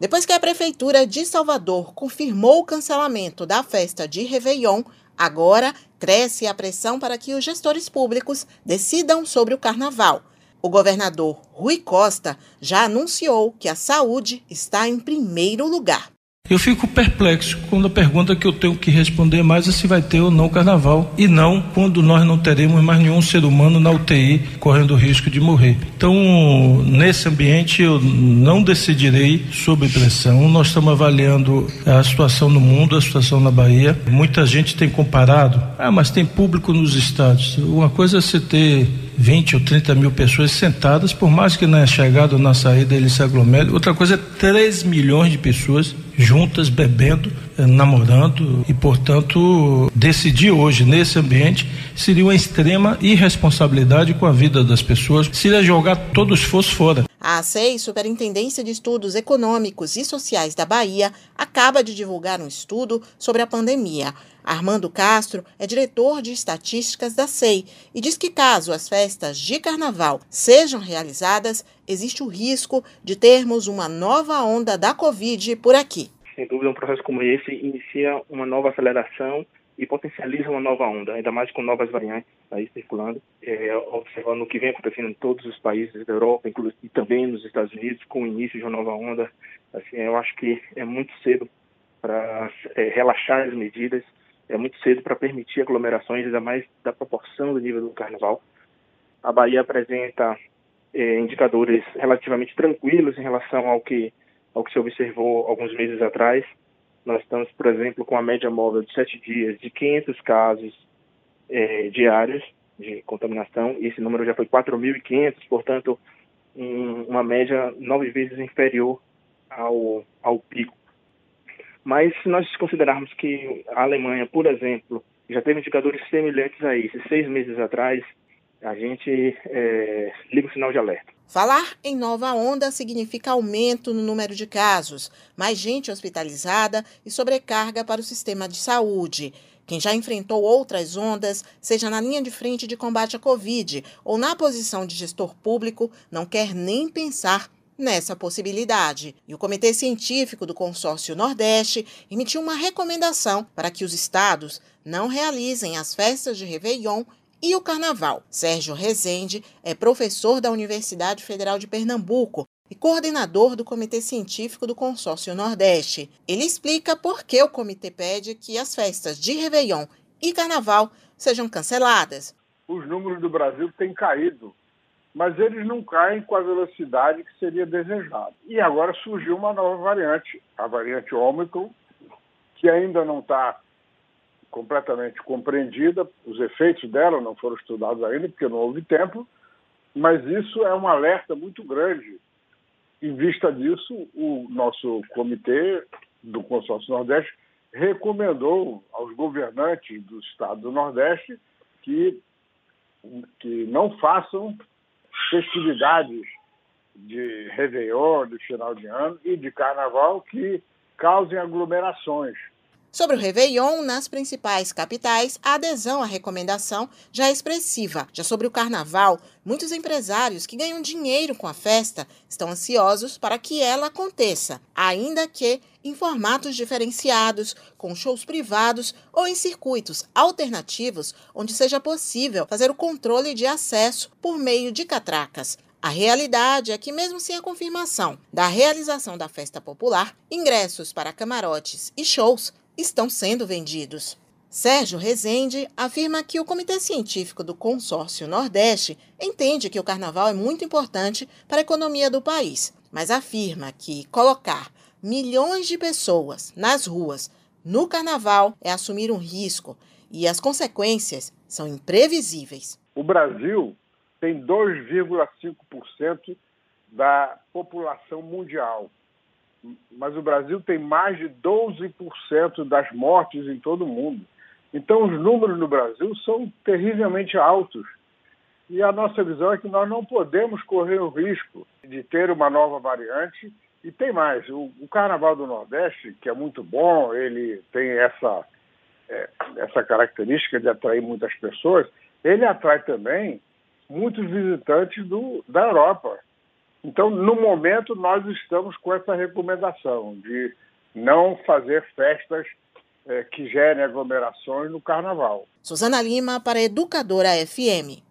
Depois que a Prefeitura de Salvador confirmou o cancelamento da festa de Réveillon, agora cresce a pressão para que os gestores públicos decidam sobre o carnaval. O governador Rui Costa já anunciou que a saúde está em primeiro lugar. Eu fico perplexo quando a pergunta que eu tenho que responder mais é se vai ter ou não carnaval e não quando nós não teremos mais nenhum ser humano na UTI correndo o risco de morrer. Então, nesse ambiente eu não decidirei sob pressão. Nós estamos avaliando a situação no mundo, a situação na Bahia. Muita gente tem comparado, ah, mas tem público nos estados. Uma coisa é você ter 20 ou 30 mil pessoas sentadas, por mais que na chegada ou na saída ele se aglomere. Outra coisa é 3 milhões de pessoas juntas, bebendo, eh, namorando e, portanto, decidir hoje nesse ambiente seria uma extrema irresponsabilidade com a vida das pessoas, seria jogar todo o esforço fora. A ACEI, Superintendência de Estudos Econômicos e Sociais da Bahia, acaba de divulgar um estudo sobre a pandemia. Armando Castro é diretor de estatísticas da SEI e diz que, caso as festas de carnaval sejam realizadas, existe o risco de termos uma nova onda da Covid por aqui. Sem dúvida, um processo como esse inicia uma nova aceleração e potencializa uma nova onda, ainda mais com novas variantes aí circulando, é, observando o que vem acontecendo em todos os países da Europa, inclusive e também nos Estados Unidos, com o início de uma nova onda. Assim, eu acho que é muito cedo para é, relaxar as medidas é muito cedo para permitir aglomerações, ainda mais da proporção do nível do carnaval. A Bahia apresenta é, indicadores relativamente tranquilos em relação ao que, ao que se observou alguns meses atrás. Nós estamos, por exemplo, com a média móvel de sete dias de 500 casos é, diários de contaminação, esse número já foi 4.500, portanto, um, uma média nove vezes inferior ao, ao pico mas se nós considerarmos que a Alemanha, por exemplo, já teve indicadores semelhantes a esses seis meses atrás, a gente é, liga o sinal de alerta. Falar em nova onda significa aumento no número de casos, mais gente hospitalizada e sobrecarga para o sistema de saúde. Quem já enfrentou outras ondas, seja na linha de frente de combate à Covid ou na posição de gestor público, não quer nem pensar nessa possibilidade. E o Comitê Científico do Consórcio Nordeste emitiu uma recomendação para que os estados não realizem as festas de Réveillon e o Carnaval. Sérgio Rezende é professor da Universidade Federal de Pernambuco e coordenador do Comitê Científico do Consórcio Nordeste. Ele explica por que o comitê pede que as festas de Réveillon e Carnaval sejam canceladas. Os números do Brasil têm caído mas eles não caem com a velocidade que seria desejado. E agora surgiu uma nova variante, a variante Ômicron, que ainda não está completamente compreendida, os efeitos dela não foram estudados ainda, porque não houve tempo, mas isso é um alerta muito grande. Em vista disso, o nosso comitê do Consórcio Nordeste recomendou aos governantes do estado do Nordeste que, que não façam festividades de Réveillon, de final de ano e de Carnaval que causem aglomerações. Sobre o Réveillon, nas principais capitais, a adesão à recomendação já é expressiva. Já sobre o Carnaval, muitos empresários que ganham dinheiro com a festa estão ansiosos para que ela aconteça, ainda que em formatos diferenciados, com shows privados ou em circuitos alternativos, onde seja possível fazer o controle de acesso por meio de catracas. A realidade é que, mesmo sem a confirmação da realização da festa popular, ingressos para camarotes e shows estão sendo vendidos. Sérgio Rezende afirma que o Comitê Científico do Consórcio Nordeste entende que o carnaval é muito importante para a economia do país, mas afirma que colocar milhões de pessoas nas ruas no carnaval é assumir um risco e as consequências são imprevisíveis. O Brasil tem 2,5% da população mundial mas o Brasil tem mais de 12% das mortes em todo o mundo. Então, os números no Brasil são terrivelmente altos. E a nossa visão é que nós não podemos correr o risco de ter uma nova variante. E tem mais: o, o Carnaval do Nordeste, que é muito bom, ele tem essa, é, essa característica de atrair muitas pessoas, ele atrai também muitos visitantes do, da Europa Então, no momento, nós estamos com essa recomendação de não fazer festas é, que gerem aglomerações no carnaval. Suzana Lima para Educadora FM.